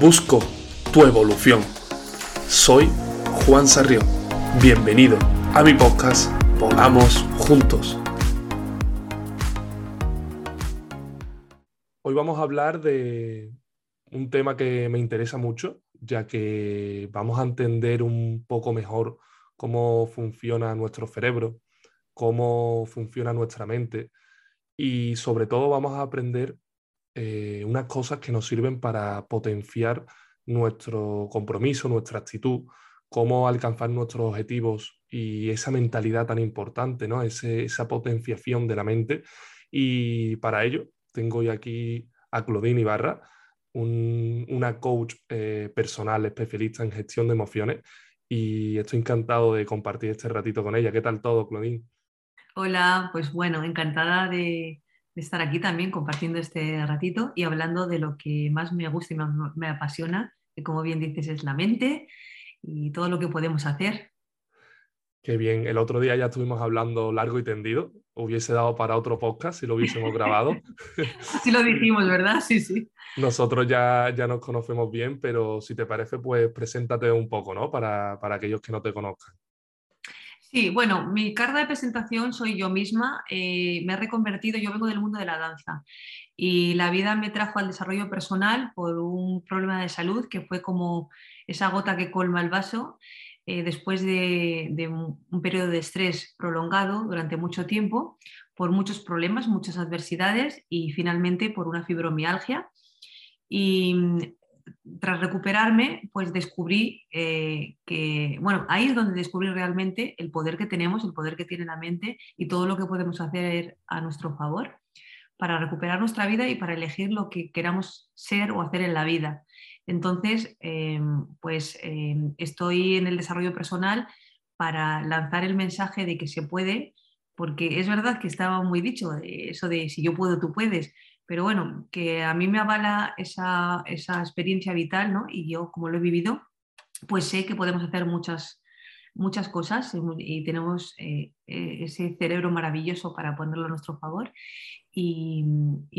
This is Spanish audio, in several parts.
Busco tu evolución. Soy Juan Sarrión. Bienvenido a mi podcast Volamos Juntos. Hoy vamos a hablar de un tema que me interesa mucho, ya que vamos a entender un poco mejor cómo funciona nuestro cerebro, cómo funciona nuestra mente y sobre todo vamos a aprender eh, unas cosas que nos sirven para potenciar nuestro compromiso, nuestra actitud, cómo alcanzar nuestros objetivos y esa mentalidad tan importante, ¿no? esa potenciación de la mente. Y para ello tengo hoy aquí a Claudine Ibarra, una coach eh, personal especialista en gestión de emociones y estoy encantado de compartir este ratito con ella. ¿Qué tal todo, Claudine? Hola, pues bueno, encantada de, de estar aquí también compartiendo este ratito y hablando de lo que más me gusta y me, apasiona, que como bien dices es la mente y todo lo que podemos hacer. Qué bien, el otro día ya estuvimos hablando largo y tendido, hubiese dado para otro podcast si lo hubiésemos grabado. Así lo dijimos, ¿verdad? Sí, sí. Nosotros ya, ya nos conocemos bien, pero si te parece, pues preséntate un poco, ¿no? Para, para aquellos que no te conozcan. Sí, bueno, mi carta de presentación soy yo misma. Eh, me he reconvertido, yo vengo del mundo de la danza y la vida me trajo al desarrollo personal por un problema de salud que fue como esa gota que colma el vaso eh, después de, un periodo de estrés prolongado durante mucho tiempo, por muchos problemas, muchas adversidades y finalmente por una fibromialgia. Y tras recuperarme, pues descubrí eh, que, bueno, ahí es donde descubrí realmente el poder que tenemos, el poder que tiene la mente y todo lo que podemos hacer a nuestro favor para recuperar nuestra vida y para elegir lo que queramos ser o hacer en la vida. Entonces, eh, pues eh, estoy en el desarrollo personal para lanzar el mensaje de que se puede, porque es verdad que estaba muy dicho, eso de si yo puedo, tú puedes, pero bueno, que a mí me avala esa, experiencia vital, ¿no? Y yo, como lo he vivido, pues sé que podemos hacer muchas, muchas cosas y tenemos eh, eh, ese cerebro maravilloso para ponerlo a nuestro favor. Y,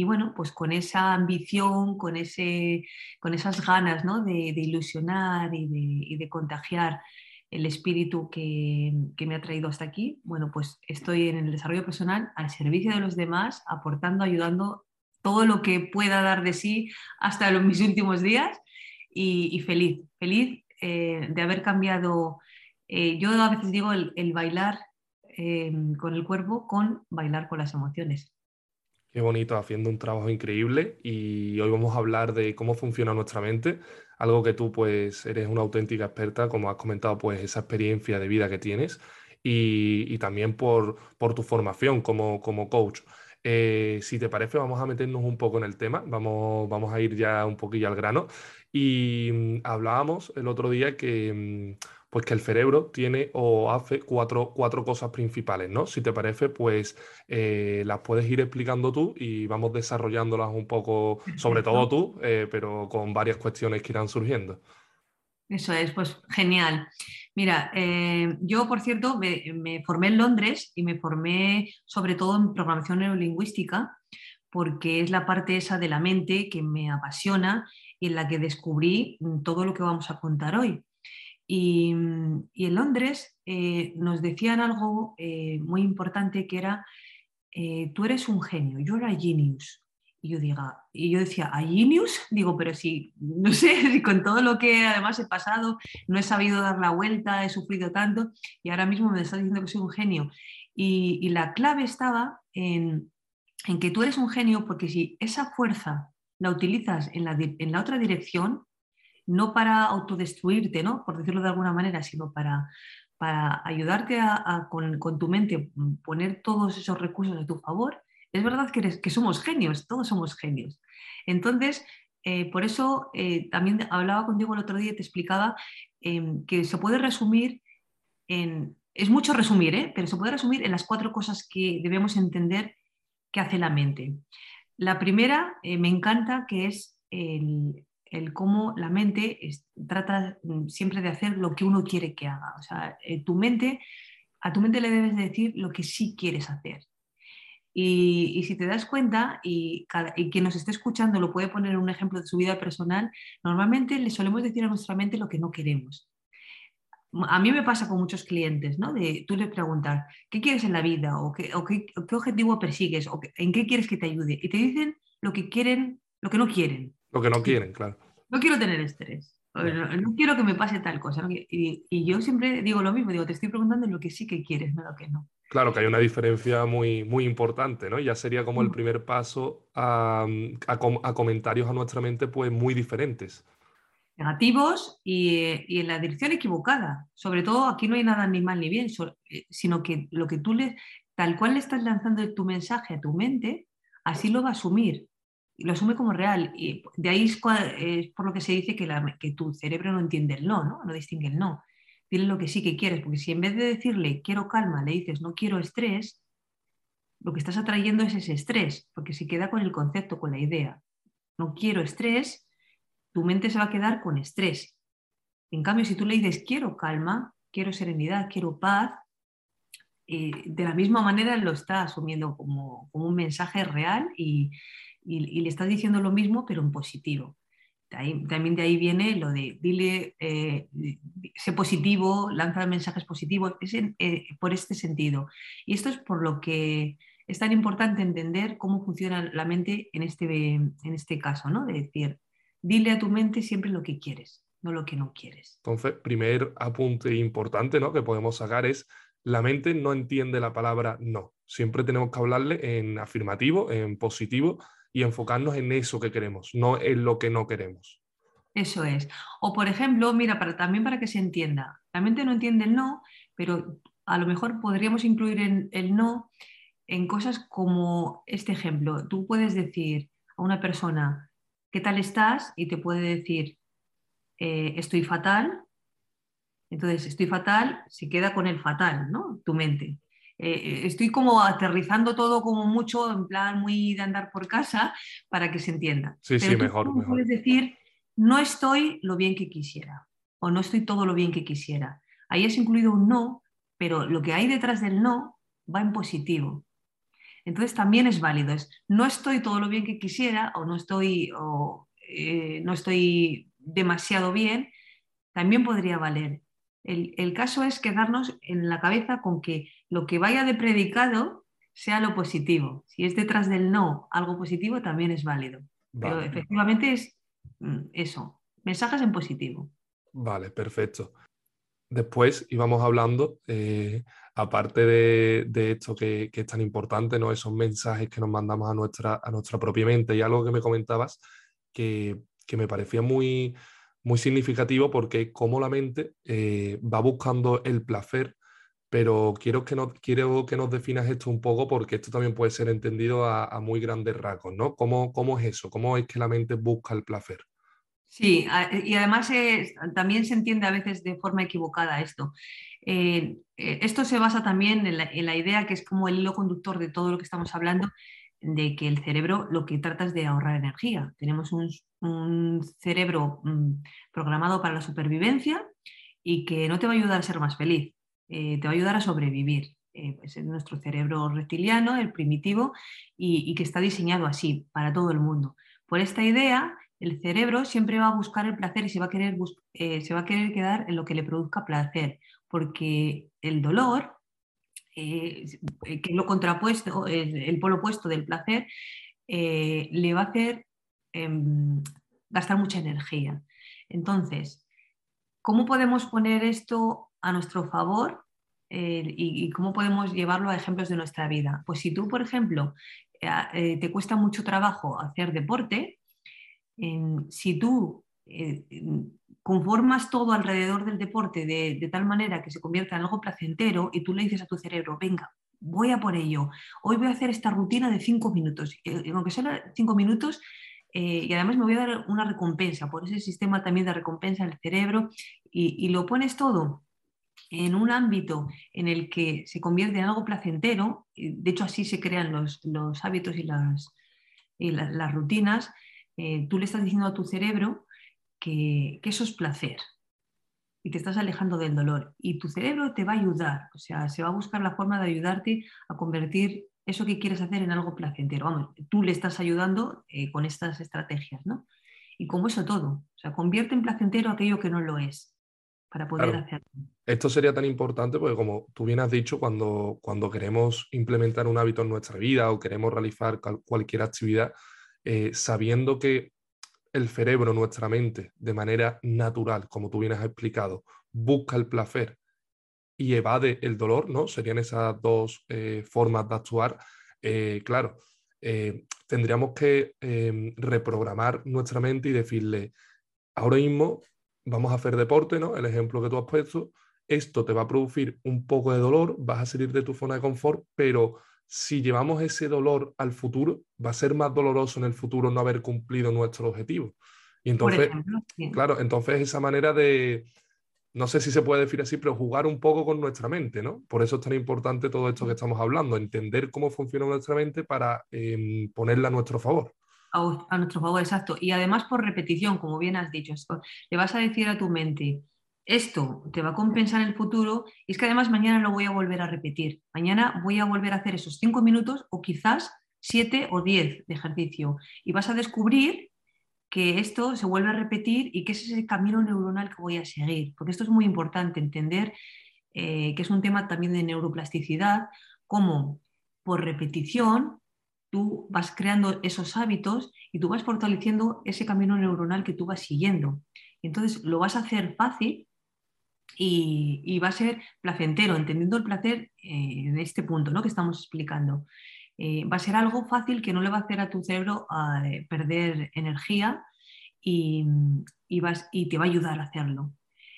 bueno, pues con esa ambición, con, ese, con esas ganas ¿no? de, ilusionar y de, contagiar el espíritu que, que, me ha traído hasta aquí, bueno, pues estoy en el desarrollo personal al servicio de los demás, aportando, ayudando todo lo que pueda dar de sí hasta los, mis últimos días y, feliz, feliz eh, de haber cambiado. Eh, yo a veces digo el, bailar eh, con el cuerpo con bailar con las emociones. Qué bonito, haciendo un trabajo increíble y hoy vamos a hablar de cómo funciona nuestra mente, algo que tú pues eres una auténtica experta, como has comentado, pues esa experiencia de vida que tienes y, también por, por, tu formación como, como coach. Eh, si te parece, vamos a meternos un poco en el tema, vamos, vamos a ir ya un poquillo al grano. Y mm, hablábamos el otro día que, mm, pues que el cerebro tiene o hace cuatro, cuatro cosas principales, ¿no? Si te parece, pues eh, las puedes ir explicando tú y vamos desarrollándolas un poco, sobre todo tú, eh, pero con varias cuestiones que irán surgiendo. Eso es, pues genial. Mira, eh, yo, por cierto, me, formé en Londres y me formé sobre todo en programación neurolingüística, porque es la parte esa de la mente que me apasiona y en la que descubrí todo lo que vamos a contar hoy. Y, en Londres eh, nos decían algo eh, muy importante que era, tú eres un genio, you're a genius. Y yo, diga, y yo decía, ¿a Genius? Digo, pero si, no sé, si con todo lo que además he pasado, no he sabido dar la vuelta, he sufrido tanto, y ahora mismo me estás diciendo que soy un genio. Y, la clave estaba en, en, que tú eres un genio porque si esa fuerza la utilizas en la, en la otra dirección, no para autodestruirte, ¿no? por decirlo de alguna manera, sino para, para ayudarte a, con, con, tu mente poner todos esos recursos a tu favor, es verdad que, que somos genios, todos somos genios. Entonces, eh, por eso eh, también hablaba contigo el otro día y te explicaba em, que se puede resumir en, es mucho resumir, ¿eh? pero se puede resumir en las cuatro cosas que debemos entender que hace la mente. La primera me encanta que es el, cómo la mente trata mm, siempre de hacer lo que uno quiere que haga. O sea, tu mente, a tu mente le debes decir lo que sí quieres hacer Y, si te das cuenta, y, y, quien nos esté escuchando lo puede poner un ejemplo de su vida personal, normalmente le solemos decir a nuestra mente lo que no queremos. A mí me pasa con muchos clientes, ¿no? De tú les preguntas, ¿qué quieres en la vida? ¿O qué, qué, objetivo persigues? ¿O en qué quieres que te ayude? Y te dicen lo que quieren, lo que no quieren. Lo que no quieren, claro. No quiero tener estrés. No, quiero que me pase tal cosa. Y, y, yo siempre digo lo mismo, digo, te estoy preguntando lo que sí que quieres, no lo que no. Claro que hay una diferencia muy, muy importante, ¿no? Ya sería como el primer paso a, comentarios a nuestra mente pues muy diferentes. Negativos y, en la dirección equivocada. Sobre todo aquí no hay nada ni mal ni bien, eh, sino que lo que tú le, tal cual le estás lanzando tu mensaje a tu mente, así lo va a asumir. Lo asume como real. Y de ahí es, por lo que se dice que, que tu cerebro no entiende el no, ¿no? No distingue el no dile lo que sí que quieres, porque si en vez de decirle quiero calma, le dices no quiero estrés, lo que estás atrayendo es ese estrés, porque si queda con el concepto, con la idea, no quiero estrés, tu mente se va a quedar con estrés. En cambio, si tú le dices quiero calma, quiero serenidad, quiero paz, eh, de la misma manera lo está asumiendo como, un mensaje real y, y, le estás diciendo lo mismo, pero en positivo también de ahí viene lo de dile, eh, sé positivo, lanza mensajes positivos, es eh, por este sentido. Y esto es por lo que es tan importante entender cómo funciona la mente en este, en este caso, ¿no? De decir, dile a tu mente siempre lo que quieres, no lo que no quieres. Entonces, primer apunte importante ¿no? que podemos sacar es, la mente no entiende la palabra no. Siempre tenemos que hablarle en afirmativo, en positivo, y enfocarnos en eso que queremos, no en lo que no queremos. Eso es. O por ejemplo, mira, para, también para que se entienda, la mente no entiende el no, pero a lo mejor podríamos incluir el no en cosas como este ejemplo. Tú puedes decir a una persona, ¿qué tal estás? Y te puede decir, eh, estoy fatal. Entonces, estoy fatal, se queda con el fatal, ¿no? Tu mente. Eh, estoy como aterrizando todo como mucho, en plan muy de andar por casa, para que se entienda. Sí, sí, mejor, Puedes decir, no estoy lo bien que quisiera, o no estoy todo lo bien que quisiera. Ahí es incluido un no, pero lo que hay detrás del no va en positivo. Entonces también es válido, es no estoy todo lo bien que quisiera, o no estoy, o, eh, no estoy demasiado bien, también podría valer. El, caso es quedarnos en la cabeza con que lo que vaya de predicado sea lo positivo. Si es detrás del no algo positivo, también es válido. Pero efectivamente es mm, eso, mensajes en positivo. Vale, perfecto. Después íbamos hablando, eh, aparte de, esto que, es tan importante, ¿no? esos mensajes que nos mandamos a nuestra, a nuestra propia mente y algo que me comentabas que, que me parecía muy, muy significativo porque como la mente eh, va buscando el placer, pero quiero que, nos, quiero que nos definas esto un poco porque esto también puede ser entendido a, muy grandes rasgos, ¿no? ¿Cómo, ¿Cómo, es eso? ¿Cómo es que la mente busca el placer? Sí, y además también se entiende a veces de forma equivocada esto. Eh, eh, esto se basa también en la, idea que es como el hilo conductor de todo lo que estamos hablando, de que el cerebro lo que trata es de ahorrar energía. Tenemos un, cerebro mm, programado para la supervivencia y que no te va a ayudar a ser más feliz, eh, te va a ayudar a sobrevivir. Eh, es nuestro cerebro reptiliano, el primitivo, y, que está diseñado así para todo el mundo. Por esta idea, el cerebro siempre va a buscar el placer y se va a querer, eh, se va a querer quedar en lo que le produzca placer, porque el dolor que es lo contrapuesto, el, polo opuesto del placer, le va a hacer em, gastar mucha energía. Entonces, ¿cómo podemos poner esto a nuestro favor eh, y, cómo podemos llevarlo a ejemplos de nuestra vida? Pues si tú, por ejemplo, te cuesta mucho trabajo hacer deporte, si tú conformas todo alrededor del deporte de, tal manera que se convierta en algo placentero y tú le dices a tu cerebro, venga, voy a por ello, hoy voy a hacer esta rutina de cinco minutos, aunque sea cinco minutos, eh, y además me voy a dar una recompensa por ese sistema también de recompensa en el cerebro, y, lo pones todo en un ámbito en el que se convierte en algo placentero, de hecho así se crean los, hábitos y las, rutinas, eh, tú le estás diciendo a tu cerebro que, eso es placer y te estás alejando del dolor. Y tu cerebro te va a ayudar, o sea, se va a buscar la forma de ayudarte a convertir eso que quieres hacer en algo placentero. Vamos, tú le estás ayudando eh, con estas estrategias, ¿no? Y como eso todo, o sea, convierte en placentero aquello que no lo es para poder hacerlo. Esto sería tan importante porque como tú bien has dicho, cuando, cuando queremos implementar un hábito en nuestra vida o queremos realizar cualquier actividad, eh, sabiendo que el cerebro, nuestra mente, de manera natural, como tú bien has explicado, busca el placer y evade el dolor, ¿no? Serían esas dos eh, formas de actuar. Eh, claro, tendríamos que em, reprogramar nuestra mente y decirle, ahora mismo vamos a hacer deporte, ¿no? El ejemplo que tú has puesto, esto te va a producir un poco de dolor, vas a salir de tu zona de confort, pero si llevamos ese dolor al futuro, va a ser más doloroso en el futuro no haber cumplido nuestro objetivo. Y entonces, claro, entonces esa manera de, no sé si se puede decir así, pero jugar un poco con nuestra mente, ¿no? Por eso es tan importante todo esto que estamos hablando, entender cómo funciona nuestra mente para em, ponerla a nuestro favor a, nuestro favor, exacto. Y además por repetición, como bien has dicho, le vas a decir a tu mente, esto te va a compensar en el futuro y es que además mañana lo voy a volver a repetir. Mañana voy a volver a hacer esos cinco minutos o quizás siete o diez de ejercicio y vas a descubrir que esto se vuelve a repetir y que ese es el camino neuronal que voy a seguir. Porque esto es muy importante entender eh, que es un tema también de neuroplasticidad, como por repetición tú vas creando esos hábitos y tú vas fortaleciendo ese camino neuronal que tú vas siguiendo. entonces lo vas a hacer fácil y, va a ser placentero, entendiendo el placer eh, en este punto ¿no? que estamos explicando. Eh, va a ser algo fácil que no le va a hacer a tu cerebro a eh, perder energía y, vas, y te va a ayudar a hacerlo.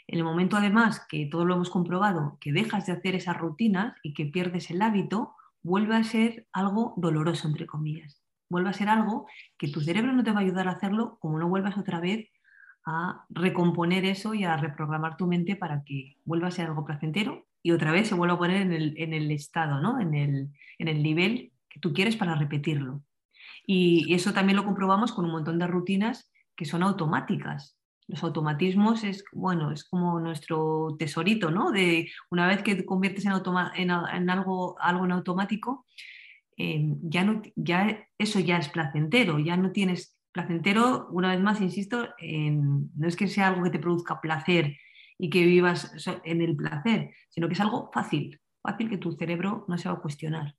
En el momento además que todo lo hemos comprobado, que dejas de hacer esas rutinas y que pierdes el hábito, vuelve a ser algo doloroso, entre comillas. Vuelve a ser algo que tu cerebro no te va a ayudar a hacerlo como no vuelvas otra vez a recomponer eso y a reprogramar tu mente para que vuelva a ser algo placentero y otra vez se vuelva a poner en el, estado, ¿no? en, el, en el nivel que tú quieres para repetirlo. Y eso también lo comprobamos con un montón de rutinas que son automáticas los automatismos es, bueno, es como nuestro tesorito, ¿no? De una vez que te conviertes en, en, algo, algo en automático, eh, ya, no, ya eso ya es placentero, ya no tienes placentero, una vez más, insisto, no es que sea algo que te produzca placer y que vivas en el placer, sino que es algo fácil, fácil que tu cerebro no se va a cuestionar.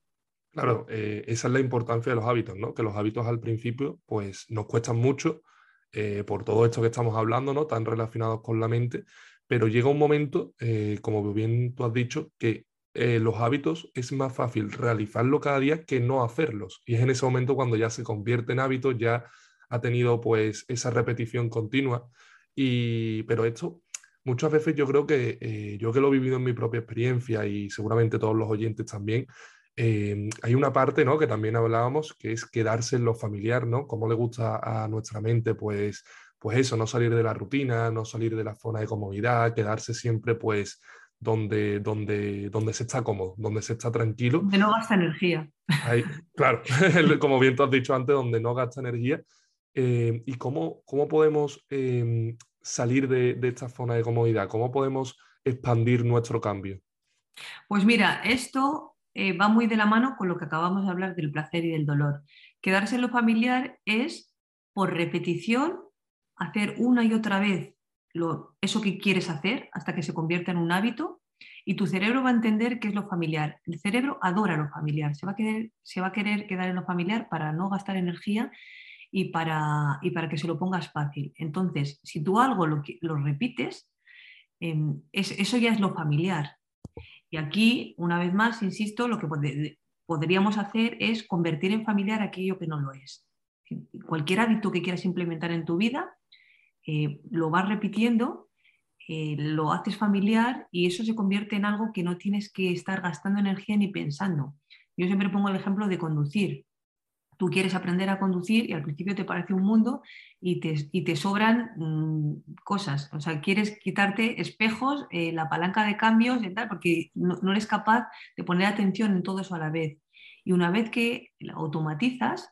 Claro, eh, esa es la importancia de los hábitos, ¿no? Que los hábitos al principio, pues nos cuestan mucho, eh, por todo esto que estamos hablando, ¿no? tan relacionados con la mente, pero llega un momento, eh, como bien tú has dicho, que eh, los hábitos es más fácil realizarlo cada día que no hacerlos. Y es en ese momento cuando ya se convierte en hábitos, ya ha tenido pues esa repetición continua. Y, pero esto muchas veces yo creo que yo que lo he vivido en mi propia experiencia y seguramente todos los oyentes también, Em, hay una parte ¿no? que también hablábamos, que es quedarse en lo familiar, ¿no? Cómo le gusta a nuestra mente, pues, pues eso, no salir de la rutina, no salir de la zona de comodidad, quedarse siempre, pues, donde, donde, donde se está cómodo, donde se está tranquilo. Donde no gasta energía. claro, como bien tú has dicho antes, donde no gasta energía. Em, ¿Y cómo, cómo podemos em, salir de, de esta zona de comodidad? ¿Cómo podemos expandir nuestro cambio? Pues mira, esto eh, va muy de la mano con lo que acabamos de hablar del placer y del dolor. Quedarse en lo familiar es, por repetición, hacer una y otra vez lo, eso que quieres hacer hasta que se convierta en un hábito y tu cerebro va a entender qué es lo familiar. El cerebro adora lo familiar, se va a querer, quedar en lo familiar para no gastar energía y para, y para que se lo pongas fácil. Entonces, si tú algo lo, lo repites, em, eso ya es lo familiar. Y aquí, una vez más, insisto, lo que podríamos hacer es convertir en familiar aquello que no lo es. Cualquier hábito que quieras implementar en tu vida, eh, lo vas repitiendo, eh, lo haces familiar y eso se convierte en algo que no tienes que estar gastando energía ni pensando. Yo siempre pongo el ejemplo de conducir tú quieres aprender a conducir y al principio te parece un mundo y te, sobran mm, cosas. O sea, quieres quitarte espejos, eh, la palanca de cambios y tal, porque no, eres capaz de poner atención en todo eso a la vez. Y una vez que automatizas,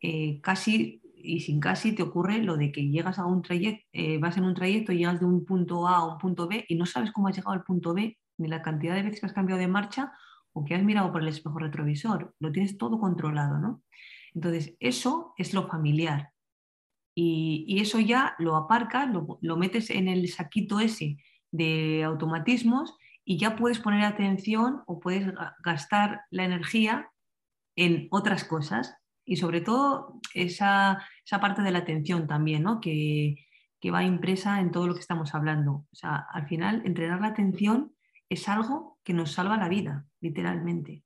eh, casi y sin casi te ocurre lo de que llegas a un trayecto, eh, vas en un trayecto y llegas de un punto A a un punto B y no sabes cómo has llegado al punto B, ni la cantidad de veces que has cambiado de marcha o que has mirado por el espejo retrovisor, lo tienes todo controlado, ¿no? Entonces, eso es lo familiar. Y, eso ya lo aparcas, lo, lo, metes en el saquito ese de automatismos y ya puedes poner atención o puedes gastar la energía en otras cosas y sobre todo esa, parte de la atención también, ¿no? que, va impresa en todo lo que estamos hablando. O sea, al final, entrenar la atención es algo que nos salva la vida, literalmente.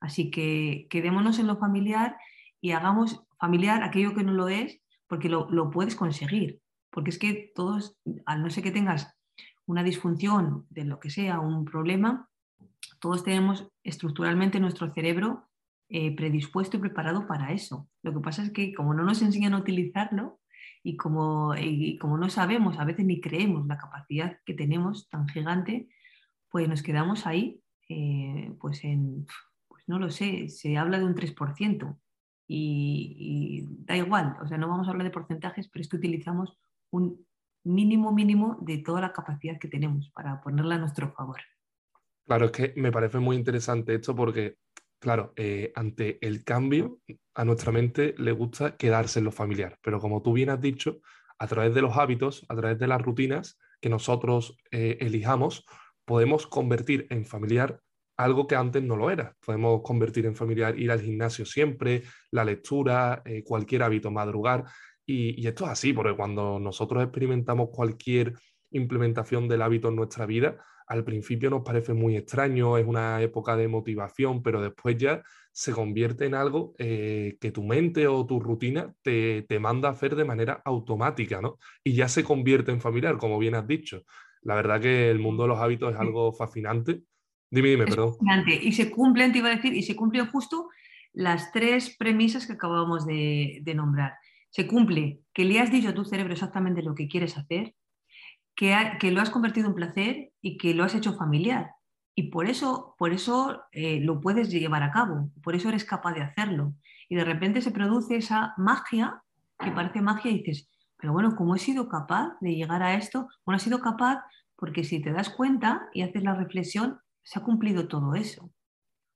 Así que quedémonos en lo familiar y hagamos familiar aquello que no lo es, porque lo, lo puedes conseguir. Porque es que todos, al no ser que tengas una disfunción de lo que sea, un problema, todos tenemos estructuralmente nuestro cerebro eh, predispuesto y preparado para eso. Lo que pasa es que como no nos enseñan a utilizarlo y como, como no sabemos, a veces ni creemos la capacidad que tenemos tan gigante, pues nos quedamos ahí, eh, pues en, pues no lo sé, se habla de un 3%. Y, da igual, o sea, no vamos a hablar de porcentajes, pero es que utilizamos un mínimo mínimo de toda la capacidad que tenemos para ponerla a nuestro favor. Claro, es que me parece muy interesante esto porque, claro, eh, ante el cambio, a nuestra mente le gusta quedarse en lo familiar, pero como tú bien has dicho, a través de los hábitos, a través de las rutinas que nosotros eh, elijamos, podemos convertir en familiar algo que antes no lo era. Podemos convertir en familiar ir al gimnasio siempre, la lectura, eh, cualquier hábito, madrugar. Y, esto es así, porque cuando nosotros experimentamos cualquier implementación del hábito en nuestra vida, al principio nos parece muy extraño, es una época de motivación, pero después ya se convierte en algo eh, que tu mente o tu rutina te, manda a hacer de manera automática, ¿no? Y ya se convierte en familiar, como bien has dicho. La verdad que el mundo de los hábitos es algo fascinante. Dime, dime, perdón. Y se cumplen, te iba a decir, y se cumplen justo las tres premisas que acabamos de nombrar se cumple que le has dicho a tu cerebro exactamente lo que quieres hacer, que, que lo has convertido en placer y que lo has hecho familiar. Y por eso, por eso eh, lo puedes llevar a cabo, por eso eres capaz de hacerlo. Y de repente se produce esa magia, que parece magia, y dices, pero bueno, ¿cómo he sido capaz de llegar a esto? Bueno, he sido capaz porque si te das cuenta y haces la reflexión, se ha cumplido todo eso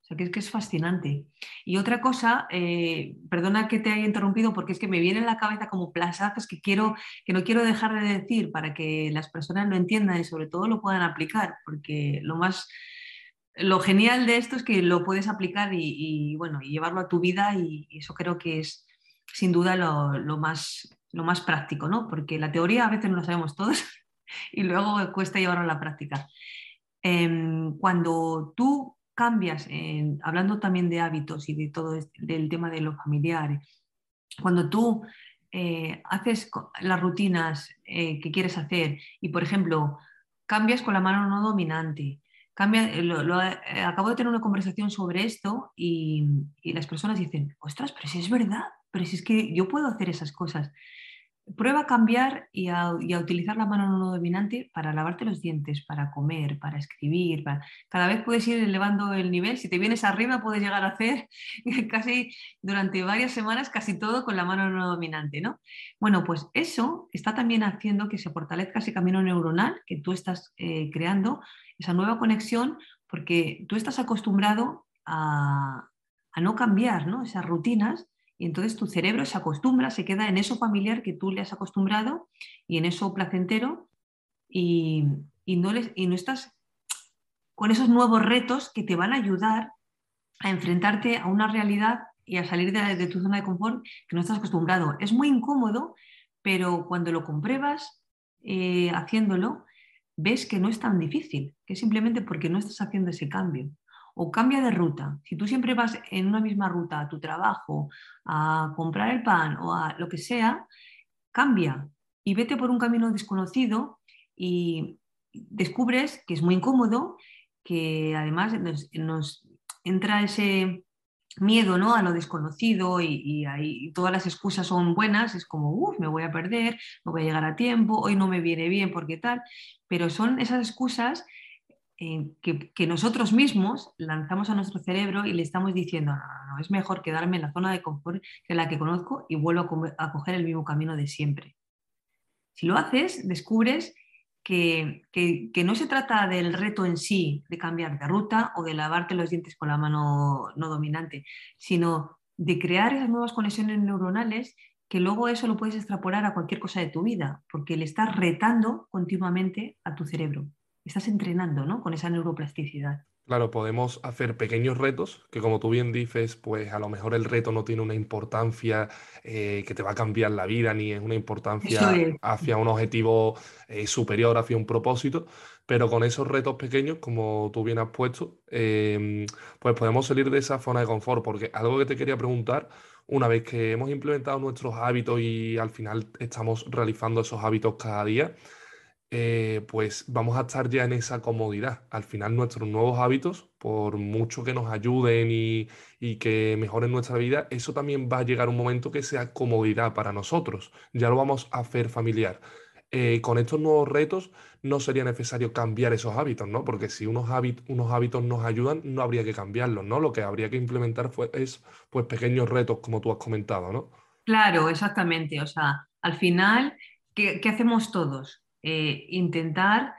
sea, que es que es fascinante. Y otra cosa, eh, perdona que te haya interrumpido porque es que me viene en la cabeza como plazazos que, quiero, que no quiero dejar de decir para que las personas lo entiendan y sobre todo lo puedan aplicar, porque lo más... Lo genial de esto es que lo puedes aplicar y, bueno, y llevarlo a tu vida y, eso creo que es sin duda lo, más, lo más práctico, ¿no? Porque la teoría a veces no lo sabemos todos y luego cuesta llevarlo a la práctica. Em, cuando tú cambias, hablando también de hábitos y de todo del tema de los familiares, cuando tú eh, haces las rutinas eh, que quieres hacer y, por ejemplo, cambias con la mano no dominante, cambia, eh, acabo de tener una conversación sobre esto y, y, las personas dicen, ostras, pero si es verdad, pero si es que yo puedo hacer esas cosas. Prueba a cambiar y a, utilizar la mano no dominante para lavarte los dientes, para comer, para escribir. Cada vez puedes ir elevando el nivel. Si te vienes arriba, puedes llegar a hacer casi durante varias semanas casi todo con la mano no dominante. ¿no? Bueno, pues eso está también haciendo que se fortalezca ese camino neuronal que tú estás eh, creando, esa nueva conexión, porque tú estás acostumbrado a, a no cambiar ¿no? esas rutinas y entonces tu cerebro se acostumbra, se queda en eso familiar que tú le has acostumbrado y en eso placentero y, no, les, y no estás con esos nuevos retos que te van a ayudar a enfrentarte a una realidad y a salir de, tu zona de confort que no estás acostumbrado. Es muy incómodo, pero cuando lo compruebas eh, haciéndolo, ves que no es tan difícil, que simplemente porque no estás haciendo ese cambio o cambia de ruta. Si tú siempre vas en una misma ruta a tu trabajo, a comprar el pan o a lo que sea, cambia y vete por un camino desconocido y descubres que es muy incómodo, que además nos, entra ese miedo ¿no? a lo desconocido y, ahí todas las excusas son buenas, es como, uff, me voy a perder, no voy a llegar a tiempo, hoy no me viene bien porque tal, pero son esas excusas que, nosotros mismos lanzamos a nuestro cerebro y le estamos diciendo, no, no, no, es mejor quedarme en la zona de confort que la que conozco y vuelvo a, coger el mismo camino de siempre. Si lo haces, descubres que, no se trata del reto en sí de cambiar de ruta o de lavarte los dientes con la mano no dominante, sino de crear esas nuevas conexiones neuronales que luego eso lo puedes extrapolar a cualquier cosa de tu vida, porque le estás retando continuamente a tu cerebro. Estás entrenando ¿no? con esa neuroplasticidad. Claro, podemos hacer pequeños retos, que como tú bien dices, pues a lo mejor el reto no tiene una importancia eh, que te va a cambiar la vida, ni es una importancia hacia un objetivo eh, superior, hacia un propósito, pero con esos retos pequeños, como tú bien has puesto, em, pues podemos salir de esa zona de confort, porque algo que te quería preguntar, una vez que hemos implementado nuestros hábitos y al final estamos realizando esos hábitos cada día, eh, pues vamos a estar ya en esa comodidad. Al final nuestros nuevos hábitos, por mucho que nos ayuden y, que mejoren nuestra vida, eso también va a llegar un momento que sea comodidad para nosotros. Ya lo vamos a hacer familiar. Eh, con estos nuevos retos no sería necesario cambiar esos hábitos, ¿no? Porque si unos, hábitos, unos hábitos nos ayudan, no habría que cambiarlos, ¿no? Lo que habría que implementar fue, es pues pequeños retos, como tú has comentado, ¿no? Claro, exactamente. O sea, al final, qué hacemos todos? Eh, intentar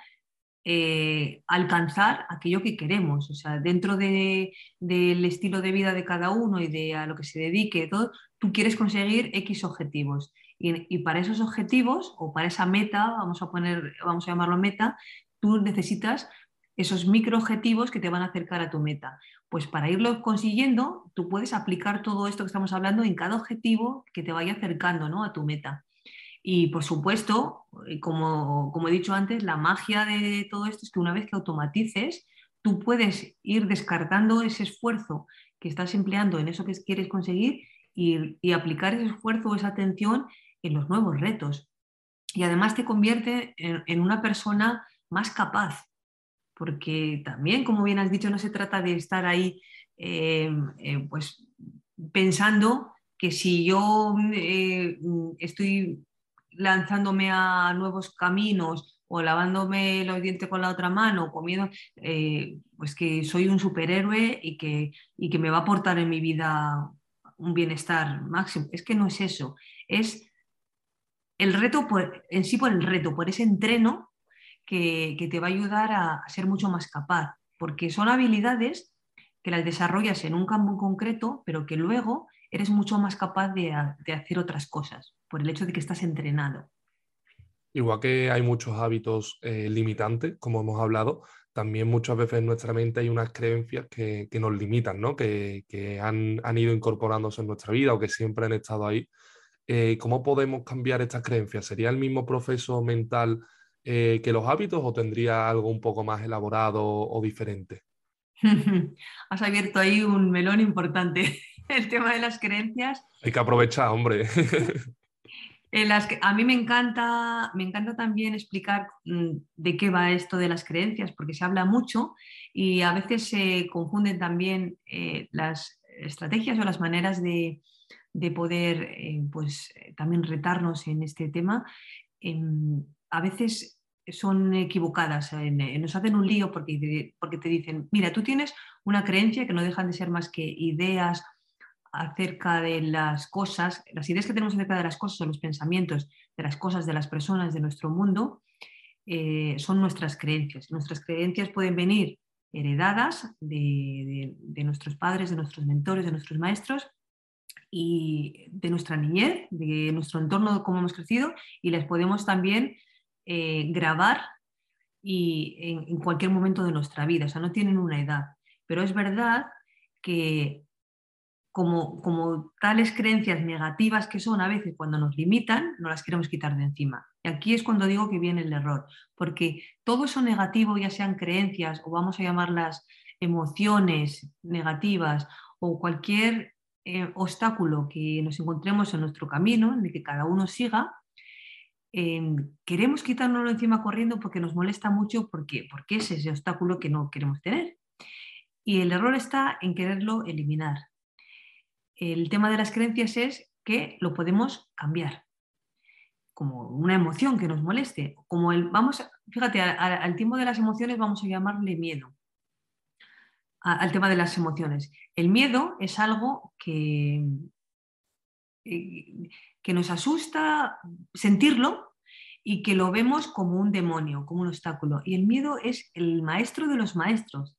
eh, alcanzar aquello que queremos. O sea, dentro del estilo de vida de cada uno y de a lo que se dedique, todo, tú quieres conseguir X objetivos. Y, para esos objetivos o para esa meta, vamos a poner, vamos a llamarlo meta, tú necesitas esos micro objetivos que te van a acercar a tu meta. Pues para irlo consiguiendo, tú puedes aplicar todo esto que estamos hablando en cada objetivo que te vaya acercando ¿no? a tu meta. Y por supuesto, eh, como, he dicho antes, la magia de todo esto es que una vez que automatices, tú puedes ir descartando ese esfuerzo que estás empleando en eso que quieres conseguir y, aplicar ese esfuerzo o esa atención en los nuevos retos. Y además te convierte en, una persona más capaz, porque también, como bien has dicho, no se trata de estar ahí eh, eh, pues, pensando que si yo estoy lanzándome a nuevos caminos o lavándome los dientes con la otra mano, comiendo, eh, pues que soy un superhéroe y que, y que me va a aportar en mi vida un bienestar máximo. Es que no es eso, es el reto en sí por el reto, por ese entreno que, te va a ayudar a, ser mucho más capaz, porque son habilidades que las desarrollas en un campo concreto, pero que luego eres mucho más capaz de, hacer otras cosas, por el hecho de que estás entrenado. Igual que hay muchos hábitos eh, limitantes, como hemos hablado, también muchas veces en nuestra mente hay unas creencias que, nos limitan, ¿no? que, han, ido incorporándose en nuestra vida o que siempre han estado ahí. Eh, ¿Cómo podemos cambiar estas creencias? ¿Sería el mismo proceso mental eh, que los hábitos o tendría algo un poco más elaborado o diferente? Has abierto ahí un melón importante, el tema de las creencias. Hay que aprovechar, hombre. las a mí me encanta, me encanta también explicar mm, de qué va esto de las creencias, porque se habla mucho y a veces se confunden también eh, las estrategias o las maneras de, poder eh, pues, también retarnos en este tema. Em, a veces son equivocadas, nos hacen un lío porque porque te dicen, mira, tú tienes una creencia que no dejan de ser más que ideas acerca de las cosas, las ideas que tenemos acerca de las cosas o los pensamientos de las cosas, de las personas, de nuestro mundo, eh, son nuestras creencias. Nuestras creencias pueden venir heredadas de, nuestros padres, de nuestros mentores, de nuestros maestros y de nuestra niñez, de nuestro entorno, de cómo hemos crecido, y las podemos también eh, grabar y en, cualquier momento de nuestra vida, o sea, no tienen una edad. Pero es verdad que como, como tales creencias negativas que son a veces cuando nos limitan, no las queremos quitar de encima. Y aquí es cuando digo que viene el error, porque todo eso negativo, ya sean creencias o vamos a llamarlas emociones negativas o cualquier eh, obstáculo que nos encontremos en nuestro camino, en el que cada uno siga, queremos quitárnoslo encima corriendo porque nos molesta mucho, porque, porque es ese obstáculo que no queremos tener. Y el error está en quererlo eliminar. El tema de las creencias es que lo podemos cambiar, como una emoción que nos moleste, como el, vamos, fíjate, al, tiempo de las emociones vamos a llamarle miedo, al tema de las emociones. El miedo es algo que, eh, que nos asusta sentirlo y que lo vemos como un demonio, como un obstáculo. Y el miedo es el maestro de los maestros.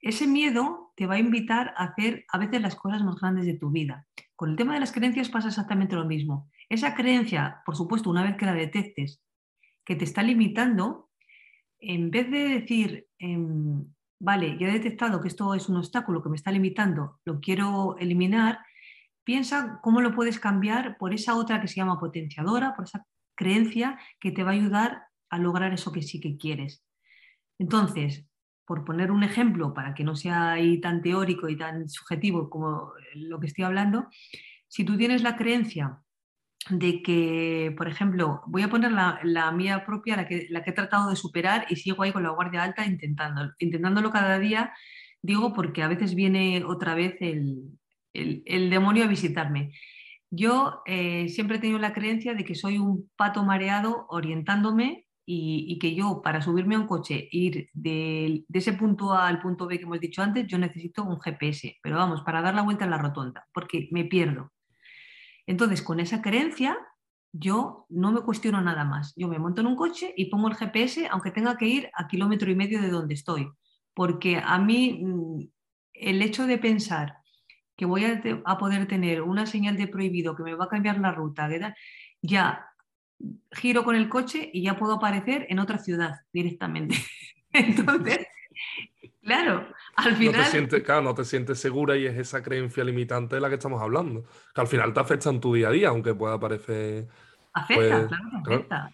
Ese miedo te va a invitar a hacer a veces las cosas más grandes de tu vida. Con el tema de las creencias pasa exactamente lo mismo. Esa creencia, por supuesto, una vez que la detectes, que te está limitando, en vez de decir, em, vale, ya he detectado que esto es un obstáculo que me está limitando, lo quiero eliminar, piensa cómo lo puedes cambiar por esa otra que se llama potenciadora, por esa creencia que te va a ayudar a lograr eso que sí que quieres. Entonces, por poner un ejemplo, para que no sea ahí tan teórico y tan subjetivo como lo que estoy hablando, si tú tienes la creencia de que, por ejemplo, voy a poner la, mía propia, la que, he tratado de superar y sigo ahí con la guardia alta intentándolo, intentándolo cada día, digo porque a veces viene otra vez el, el, demonio a visitarme. Yo eh, siempre he tenido la creencia de que soy un pato mareado orientándome y, que yo para subirme a un coche, ir de, ese punto A al punto B que hemos dicho antes, yo necesito un GPS, pero vamos, para dar la vuelta en la rotonda, porque me pierdo. Entonces, con esa creencia, yo no me cuestiono nada más. Yo me monto en un coche y pongo el GPS, aunque tenga que ir a kilómetro y medio de donde estoy, porque a mí mm, el hecho de pensar que voy a, poder tener una señal de prohibido que me va a cambiar la ruta, ya giro con el coche y ya puedo aparecer en otra ciudad directamente. Entonces, claro, al final... No te sientes, claro, no te sientes segura y es esa creencia limitante de la que estamos hablando, que al final te afecta en tu día a día, aunque pueda parecer... Afecta, pues, claro que afecta.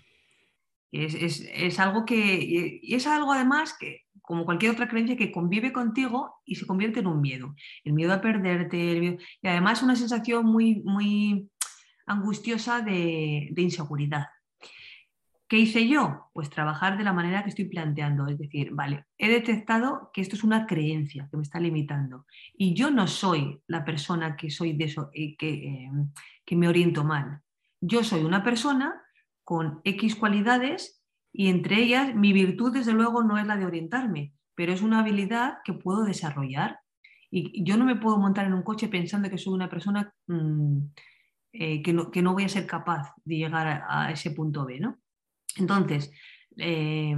Es, es, algo que... Y es algo además que como cualquier otra creencia que convive contigo y se convierte en un miedo. El miedo a perderte, y además una sensación muy, muy angustiosa de, inseguridad. ¿Qué hice yo? Pues trabajar de la manera que estoy planteando, es decir, vale, he detectado que esto es una creencia que me está limitando y yo no soy la persona que soy de eso, eh, que, eh, que me oriento mal. Yo soy una persona con X cualidades y entre ellas, mi virtud, desde luego, no es la de orientarme, pero es una habilidad que puedo desarrollar. Y yo no me puedo montar en un coche pensando que soy una persona mm, eh, que, no, que, no, voy a ser capaz de llegar a, ese punto B. ¿no? Entonces, eh,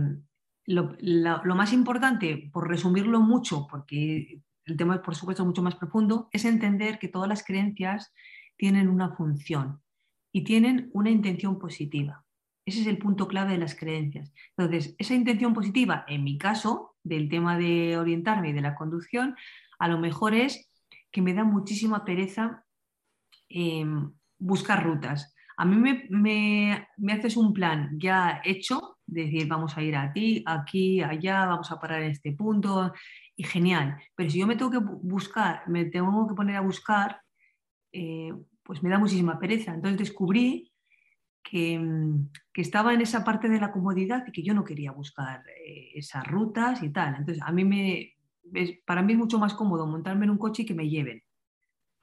lo, lo, más importante, por resumirlo mucho, porque el tema es por supuesto mucho más profundo, es entender que todas las creencias tienen una función y tienen una intención positiva. Ese es el punto clave de las creencias. Entonces, esa intención positiva, en mi caso, del tema de orientarme y de la conducción, a lo mejor es que me da muchísima pereza em, buscar rutas. A mí me, haces un plan ya hecho, de decir, vamos a ir a ti, aquí, allá, vamos a parar en este punto, y genial. Pero si yo me tengo que buscar, me tengo que poner a buscar, eh, pues me da muchísima pereza. Entonces descubrí Mm, que, estaba en esa parte de la comodidad y que yo no quería buscar eh, esas rutas y tal. Entonces, a mí me, para mí es mucho más cómodo montarme en un coche y que me lleven,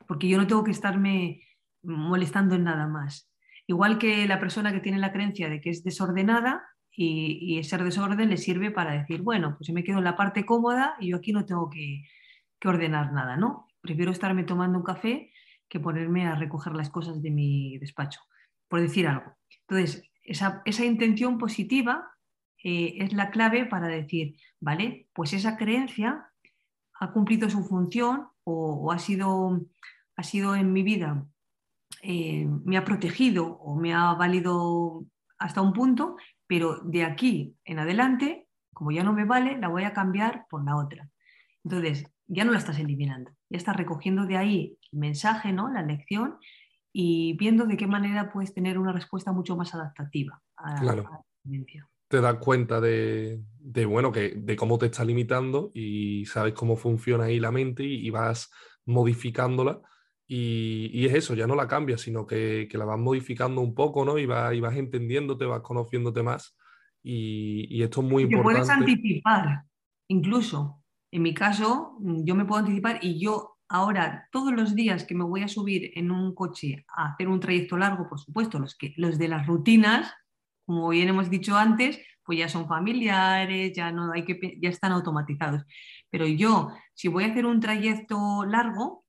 porque yo no tengo que estarme molestando en nada más. Igual que la persona que tiene la creencia de que es desordenada y, y ser desorden le sirve para decir, bueno, pues yo me quedo en la parte cómoda y yo aquí no tengo que, que ordenar nada, ¿no? Prefiero estarme tomando un café que ponerme a recoger las cosas de mi despacho por decir algo. Entonces, esa, intención positiva eh, es la clave para decir, vale, pues esa creencia ha cumplido su función o, ha, sido, ha sido en mi vida, eh, me ha protegido o me ha valido hasta un punto, pero de aquí en adelante, como ya no me vale, la voy a cambiar por la otra. Entonces, ya no la estás eliminando, ya estás recogiendo de ahí el mensaje, ¿no? la lección, y viendo de qué manera puedes tener una respuesta mucho más adaptativa a, la experiencia. Te das cuenta de, bueno, que, de cómo te está limitando y sabes cómo funciona ahí la mente y, vas modificándola. Y, es eso, ya no la cambias, sino que, la vas modificando un poco, ¿no? Y vas, y vas entendiéndote, vas conociéndote más. Y, esto es muy importante. Te puedes anticipar, incluso. En mi caso, yo me puedo anticipar y yo Ahora, todos los días que me voy a subir en un coche a hacer un trayecto largo, por supuesto, los, que, los de las rutinas, como bien hemos dicho antes, pues ya son familiares, ya, no hay que, ya están automatizados. Pero yo, si voy a hacer un trayecto largo,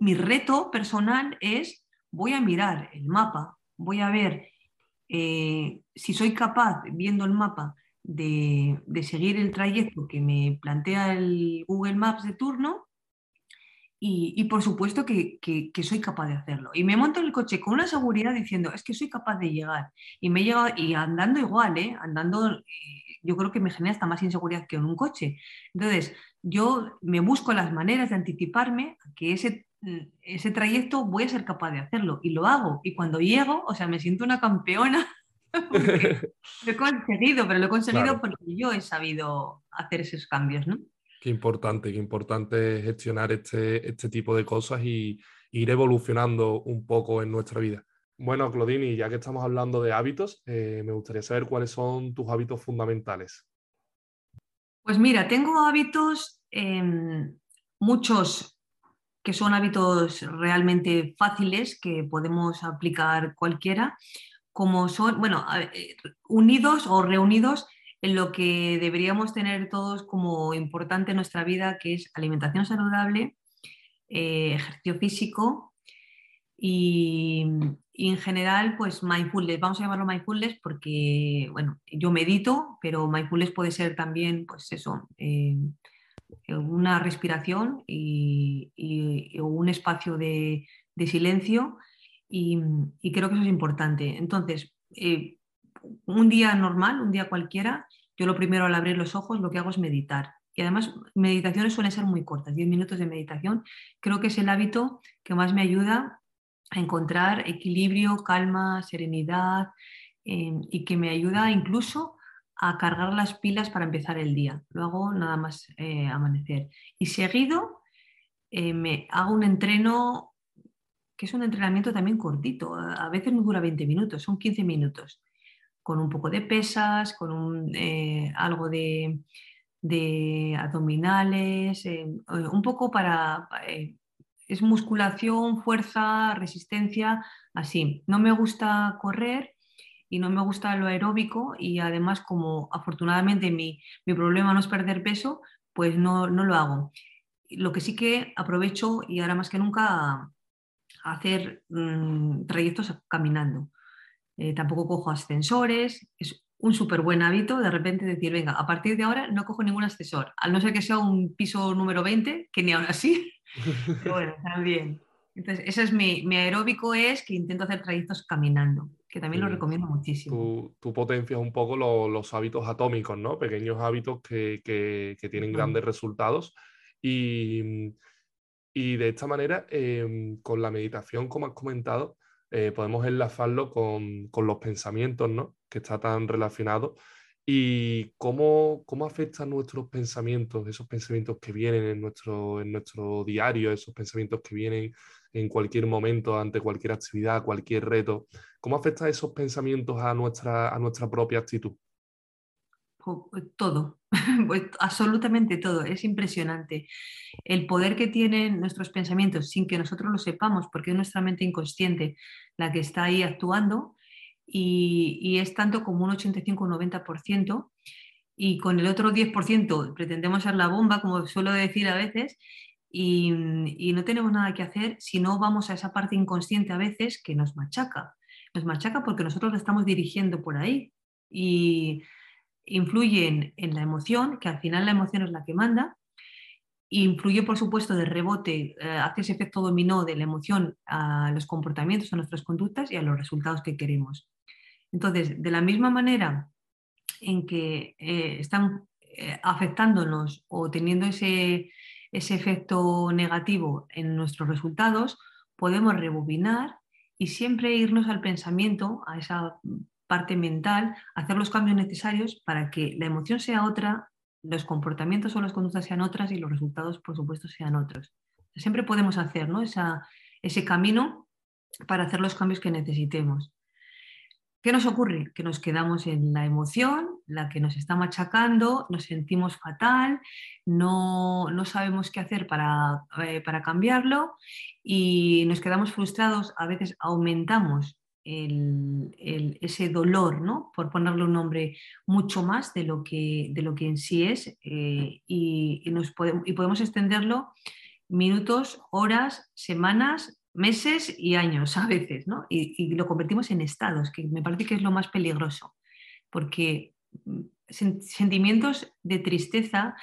mi reto personal es, voy a mirar el mapa, voy a ver eh, si soy capaz, viendo el mapa, de, seguir el trayecto que me plantea el Google Maps de turno, y, por supuesto que, soy capaz de hacerlo. Y me monto en el coche con una seguridad diciendo, es que soy capaz de llegar. Y me he llegado, y andando igual, ¿eh? andando, eh, yo creo que me genera hasta más inseguridad que en un coche. Entonces, yo me busco las maneras de anticiparme a que ese, ese trayecto voy a ser capaz de hacerlo. Y lo hago. Y cuando llego, o sea, me siento una campeona. lo he conseguido, pero lo he conseguido porque yo he sabido hacer esos cambios, ¿no? Qué importante, qué importante gestionar este, este tipo de cosas y ir evolucionando un poco en nuestra vida. Bueno, Claudini, ya que estamos hablando de hábitos, eh, me gustaría saber cuáles son tus hábitos fundamentales. Pues mira, tengo hábitos, em, muchos que son hábitos realmente fáciles que podemos aplicar cualquiera, como son, bueno, eh, unidos o reunidos en lo que deberíamos tener todos como importante en nuestra vida, que es alimentación saludable, eh, ejercicio físico y, en general, pues mindfulness. Vamos a llamarlo mindfulness porque, bueno, yo medito, pero mindfulness puede ser también, pues eso, eh, una respiración y, un espacio de, silencio y, creo que eso es importante. Entonces, eh, un día normal, un día cualquiera, yo lo primero al abrir los ojos lo que hago es meditar. Y además, meditaciones suelen ser muy cortas, 10 minutos de meditación. Creo que es el hábito que más me ayuda a encontrar equilibrio, calma, serenidad y que me ayuda incluso a cargar las pilas para empezar el día. Lo hago nada más eh, amanecer. Y seguido eh, me hago un entreno que es un entrenamiento también cortito. A veces no dura 20 minutos, son 15 minutos con un poco de pesas, con eh, algo de, abdominales, un poco para... Es musculación, fuerza, resistencia, así. No me gusta correr y no me gusta lo aeróbico y además como afortunadamente mi, problema no es perder peso, pues no, lo hago. Lo que sí que aprovecho y ahora más que nunca hacer mm, trayectos caminando. Eh, tampoco cojo ascensores, es un súper buen hábito de repente decir, venga, a partir de ahora no cojo ningún ascensor, al no ser que sea un piso número 20, que ni aún así, pero bueno, también. Entonces, ese es mi, aeróbico es que intento hacer trayectos caminando, que también lo recomiendo muchísimo. Tú, potencias un poco los hábitos atómicos, ¿no? Pequeños hábitos que, tienen grandes resultados y, y, de esta manera, em, con la meditación, como has comentado, eh, podemos enlazarlo con, los pensamientos, ¿no? Que está tan relacionado. Y cómo, cómo afectan nuestros pensamientos, esos pensamientos que vienen en nuestro, en nuestro diario, esos pensamientos que vienen en cualquier momento, ante cualquier actividad, cualquier reto. ¿Cómo afectan esos pensamientos a nuestra, a nuestra propia actitud? Pues todo, pues absolutamente todo. Es impresionante el poder que tienen nuestros pensamientos sin que nosotros lo sepamos, porque es nuestra mente inconsciente la que está ahí actuando y, es tanto como un 85 o 90%. Y con el otro 10% pretendemos ser la bomba, como suelo decir a veces, y, no tenemos nada que hacer si no vamos a esa parte inconsciente a veces que nos machaca. Nos machaca porque nosotros la estamos dirigiendo por ahí. Y influyen en la emoción, que al final la emoción es la que manda, influye por supuesto de rebote, eh, hace ese efecto dominó de la emoción a los comportamientos, a nuestras conductas y a los resultados que queremos. Entonces, de la misma manera en que eh, están eh, afectándonos o teniendo ese, ese efecto negativo en nuestros resultados, podemos rebobinar y siempre irnos al pensamiento, a esa parte mental, hacer los cambios necesarios para que la emoción sea otra, los comportamientos o las conductas sean otras y los resultados, por supuesto, sean otros. Siempre podemos hacer ¿no? ese camino para hacer los cambios que necesitemos. ¿Qué nos ocurre? Que nos quedamos en la emoción, la que nos está machacando, nos sentimos fatal, no, sabemos qué hacer para, eh, para cambiarlo y nos quedamos frustrados, a veces aumentamos ese dolor, ¿no? por ponerle un nombre, mucho más de lo que, de lo que en sí es eh, y, nos podemos, y podemos extenderlo minutos, horas, semanas meses y años a veces, ¿no? Y, lo convertimos en estados, que me parece que es lo más peligroso, porque sentimientos de tristeza,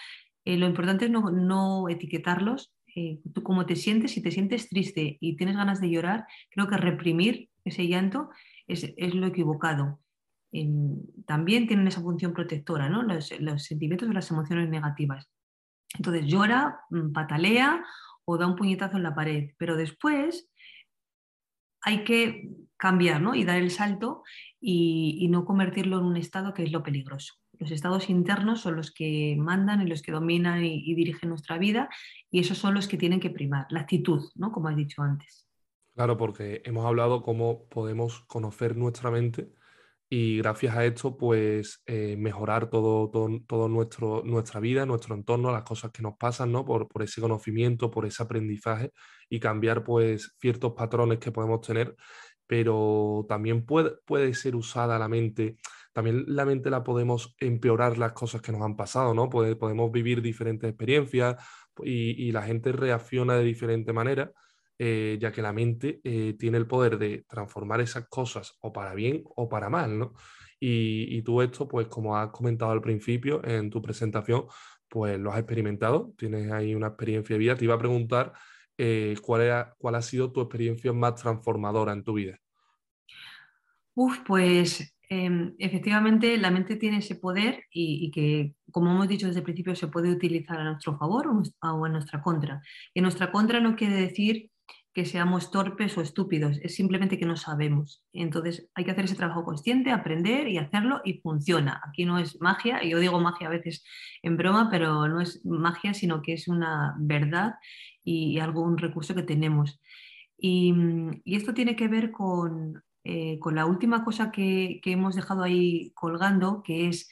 eh, lo importante es no, etiquetarlos. Eh, tú como te sientes, si te sientes triste y tienes ganas de llorar, creo que reprimir ese llanto es, lo equivocado. también tienen esa función protectora, ¿no? los, los sentimientos o las emociones negativas. Entonces llora, mm, patalea o da un puñetazo en la pared, pero después hay que cambiar ¿no? y dar el salto y, no convertirlo en un estado que es lo peligroso. Los estados internos son los que mandan y los que dominan y, dirigen nuestra vida y esos son los que tienen que primar, la actitud, ¿no? como has dicho antes. Claro, porque hemos hablado cómo podemos conocer nuestra mente y gracias a esto pues eh, mejorar todo, todo, nuestro, nuestra vida, nuestro entorno, las cosas que nos pasan, ¿no? Por, por, ese conocimiento, por ese aprendizaje y cambiar pues ciertos patrones que podemos tener, pero también puede, puede ser usada la mente, también la mente la podemos empeorar las cosas que nos han pasado, ¿no? podemos vivir diferentes experiencias y, y la gente reacciona de diferente manera eh, ya que la mente eh, tiene el poder de transformar esas cosas o para bien o para mal, ¿no? Y, tú esto, pues como has comentado al principio en tu presentación, pues lo has experimentado, tienes ahí una experiencia de vida. Te iba a preguntar eh, ¿cuál, ha sido tu experiencia más transformadora en tu vida. Uf, pues em, efectivamente la mente tiene ese poder y, que, como hemos dicho desde el principio, se puede utilizar a nuestro favor o, o a nuestra contra. En nuestra contra no quiere decir que seamos torpes o estúpidos, es simplemente que no sabemos. Entonces hay que hacer ese trabajo consciente, aprender y hacerlo y funciona. Aquí no es magia, yo digo magia a veces en broma, pero no es magia, sino que es una verdad y algún recurso que tenemos. Y, esto tiene que ver con, eh, con la última cosa que, que hemos dejado ahí colgando, que es,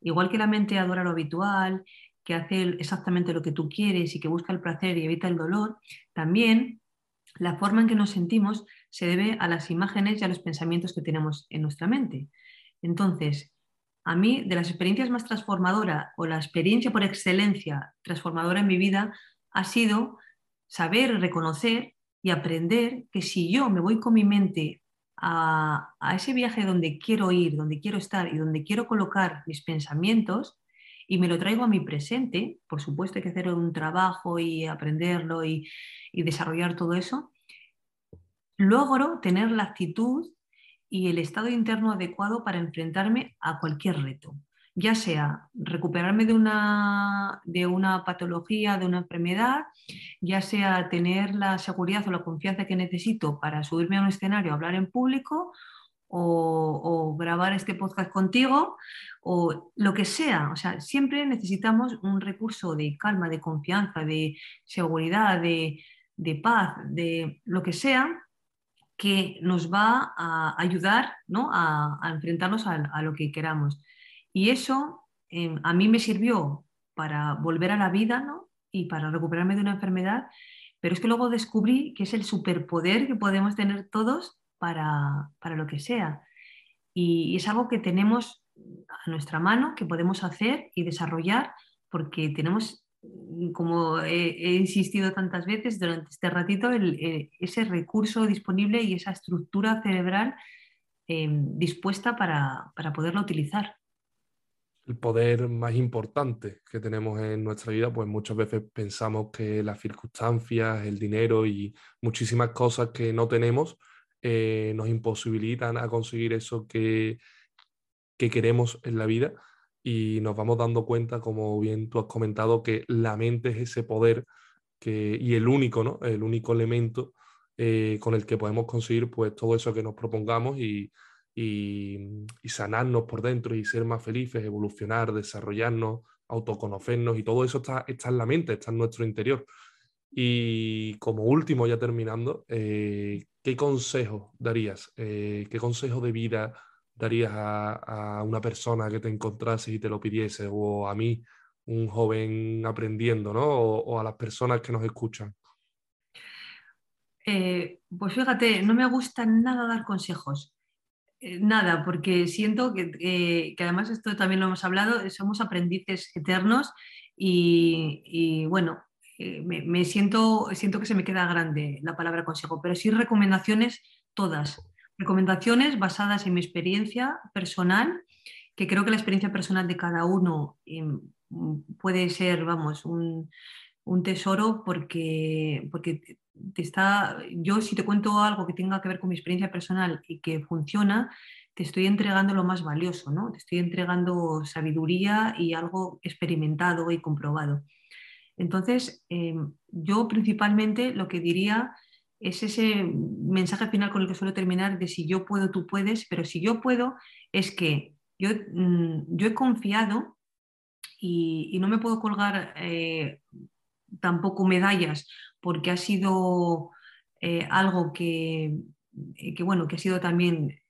igual que la mente adora lo habitual, que hace exactamente lo que tú quieres y que busca el placer y evita el dolor, también la forma en que nos sentimos se debe a las imágenes y a los pensamientos que tenemos en nuestra mente. Entonces, a mí, de las experiencias más transformadoras o la experiencia por excelencia transformadora en mi vida ha sido saber, reconocer y aprender que si yo me voy con mi mente a, a, ese viaje donde quiero ir, donde quiero estar y donde quiero colocar mis pensamientos y me lo traigo a mi presente, por supuesto hay que hacer un trabajo y aprenderlo y, y desarrollar todo eso, logro tener la actitud y el estado interno adecuado para enfrentarme a cualquier reto, ya sea recuperarme de una, de una patología, de una enfermedad, ya sea tener la seguridad o la confianza que necesito para subirme a un escenario, hablar en público o, grabar este podcast contigo o lo que sea. O sea, siempre necesitamos un recurso de calma, de confianza, de seguridad, de, de paz, de lo que sea, que nos va a ayudar ¿no? a, enfrentarnos a, lo que queramos. Y eso em, a mí me sirvió para volver a la vida ¿no? y para recuperarme de una enfermedad, pero es que luego descubrí que es el superpoder que podemos tener todos para, para lo que sea. Y es algo que tenemos a nuestra mano, que podemos hacer y desarrollar porque tenemos como he, insistido tantas veces durante este ratito, eh, ese recurso disponible y esa estructura cerebral em, dispuesta para, para poderlo utilizar. El poder más importante que tenemos en nuestra vida, pues muchas veces pensamos que las circunstancias, el dinero y muchísimas cosas que no tenemos eh, nos imposibilitan a conseguir eso que, que queremos en la vida y nos vamos dando cuenta, como bien tú has comentado, que la mente es ese poder que, y el único, ¿no? El único elemento eh, con el que podemos conseguir pues todo eso que nos propongamos y, y, sanarnos por dentro y ser más felices, evolucionar, desarrollarnos, autoconocernos y todo eso está, está en la mente, está en nuestro interior. Y como último, ya terminando, eh, ¿qué consejo darías? Eh, ¿Qué consejo de vida darías a, una persona que te encontrase y te lo pidiese? O a mí, un joven aprendiendo, ¿no? O, a las personas que nos escuchan. Eh, pues fíjate, no me gusta nada dar consejos. Nada, porque siento que, que, además esto también lo hemos hablado, somos aprendices eternos y bueno, eh, me, siento, siento que se me queda grande la palabra consejo, pero sí recomendaciones todas. Recomendaciones basadas en mi experiencia personal, que creo que la experiencia personal de cada uno em, puede ser, vamos, un, tesoro porque, porque te está, yo si te cuento algo que tenga que ver con mi experiencia personal y que funciona, te estoy entregando lo más valioso, ¿no? Te estoy entregando sabiduría y algo experimentado y comprobado. Entonces, em, yo principalmente lo que diría es ese mensaje final con el que suelo terminar de si yo puedo, tú puedes, pero si yo puedo es que yo, mm, yo he confiado y, no me puedo colgar eh, tampoco medallas porque ha sido eh, algo que, que, bueno, que ha sido también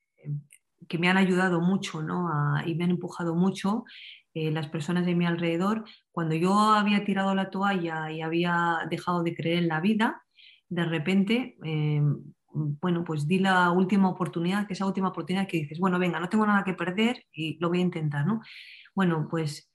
que me han ayudado mucho ¿no? y me han empujado mucho eh, las personas de mi alrededor. Cuando yo había tirado la toalla y había dejado de creer en la vida, de repente, eh, bueno, pues di la última oportunidad, que esa última oportunidad que dices, bueno, venga, no tengo nada que perder y lo voy a intentar, ¿no? Bueno, pues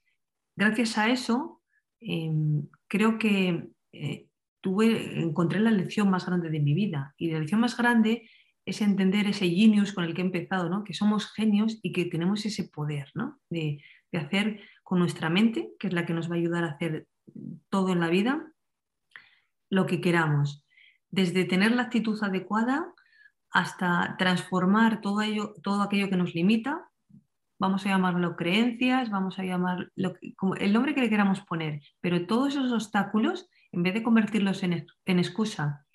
gracias a eso, em, creo que eh, tuve, encontré la lección más grande de mi vida. Y la lección más grande es entender ese genius con el que he empezado, ¿no? que somos genios y que tenemos ese poder ¿no? de, hacer con nuestra mente, que es la que nos va a ayudar a hacer todo en la vida, lo que queramos. Desde tener la actitud adecuada hasta transformar todo, ello, todo aquello que nos limita, vamos a llamarlo creencias, vamos a llamarlo el nombre que le queramos poner, pero todos esos obstáculos, en vez de convertirlos en, en excusa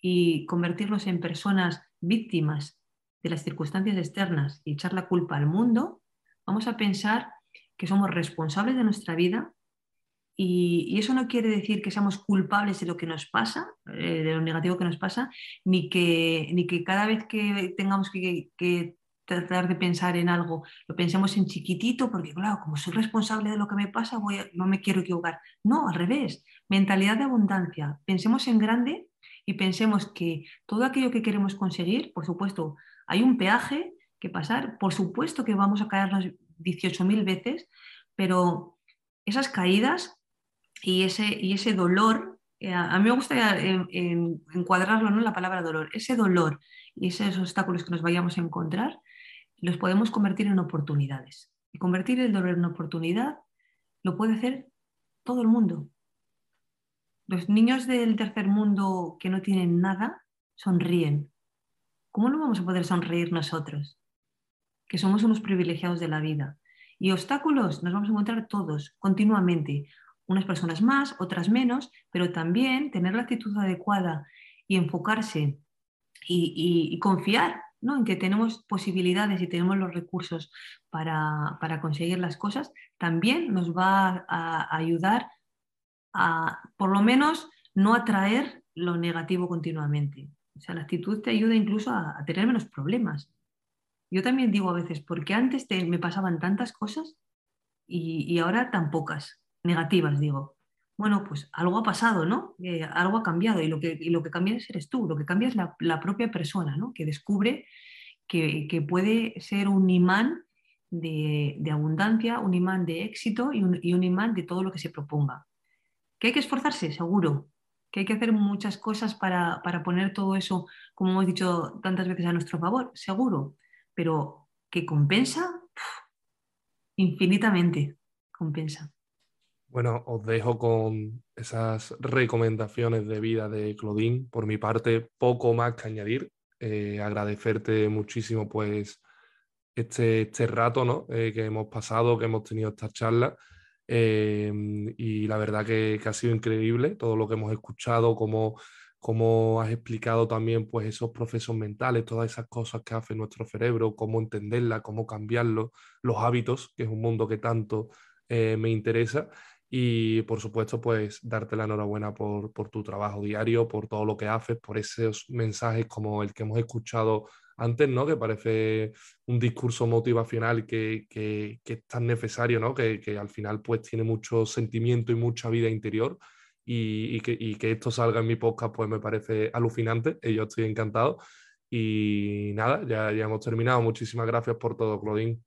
y convertirlos en personas víctimas de las circunstancias externas y echar la culpa al mundo, vamos a pensar que somos responsables de nuestra vida y, eso no quiere decir que seamos culpables de lo que nos pasa, eh, de lo negativo que nos pasa, ni que, ni que cada vez que tengamos que, tratar de pensar en algo, lo pensemos en chiquitito, porque claro, como soy responsable de lo que me pasa, voy no me quiero equivocar. No, al revés, mentalidad de abundancia. Pensemos en grande y pensemos que todo aquello que queremos conseguir, por supuesto, hay un peaje que pasar, por supuesto que vamos a caernos 18.000 veces, pero esas caídas y ese, y ese dolor, eh, a mí me gusta encuadrarlo ¿no? en la palabra dolor, ese dolor y esos obstáculos que nos vayamos a encontrar, los podemos convertir en oportunidades. Y convertir el dolor en oportunidad lo puede hacer todo el mundo. Los niños del tercer mundo que no tienen nada sonríen. ¿Cómo no vamos a poder sonreír nosotros? Que somos unos privilegiados de la vida. Y obstáculos nos vamos a encontrar todos, continuamente. Unas personas más, otras menos, pero también tener la actitud adecuada y enfocarse y, confiar ¿no? en que tenemos posibilidades y tenemos los recursos para, para conseguir las cosas, también nos va a ayudar a, por lo menos, no atraer lo negativo continuamente. O sea, la actitud te ayuda incluso a, tener menos problemas. Yo también digo a veces, porque antes me pasaban tantas cosas y, ahora tan pocas, negativas, digo. Bueno, pues algo ha pasado, ¿no? Eh, algo ha cambiado y lo que, lo que eres tú, lo que cambia es la, propia persona, ¿no? Que descubre que, puede ser un imán de, abundancia, un imán de éxito y un, y un imán de todo lo que se proponga. ¿Que hay que esforzarse? Seguro. ¿Que hay que hacer muchas cosas para, poner todo eso, como hemos dicho tantas veces, a nuestro favor? Seguro. Pero ¿que compensa? infinitamente compensa. Bueno, os dejo con esas recomendaciones de vida de Claudine. Por mi parte, poco más que añadir. Eh, agradecerte muchísimo pues este, este rato ¿no? Eh, que hemos pasado, que hemos tenido esta charla. Em, y la verdad que, ha sido increíble todo lo que hemos escuchado, cómo, cómo has explicado también pues esos procesos mentales, todas esas cosas que hace nuestro cerebro, cómo entenderla, cómo cambiarlo, los hábitos, que es un mundo que tanto eh, me interesa. Y por supuesto, pues darte la enhorabuena por, tu trabajo diario, por todo lo que haces, por esos mensajes como el que hemos escuchado antes, ¿no? Que parece un discurso motivacional que, que, es tan necesario, ¿no? Que, que, al final pues tiene mucho sentimiento y mucha vida interior y, y, que, y, que, esto salga en mi podcast pues me parece alucinante y yo estoy encantado. Y nada, ya, ya hemos terminado. Muchísimas gracias por todo, Claudine.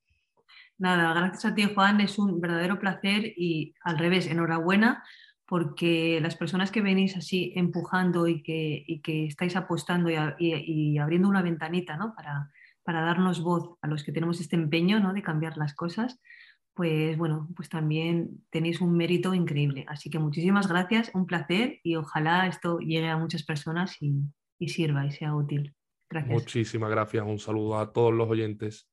Nada, gracias a ti, Juan. Es un verdadero placer y al revés, enhorabuena porque las personas que venís así empujando y que, que estáis apostando y, abriendo una ventanita ¿no? para, para darnos voz a los que tenemos este empeño ¿no? de cambiar las cosas, pues bueno, pues también tenéis un mérito increíble. Así que muchísimas gracias, un placer y ojalá esto llegue a muchas personas y, y sirva y sea útil. Gracias. Muchísimas gracias. Un saludo a todos los oyentes.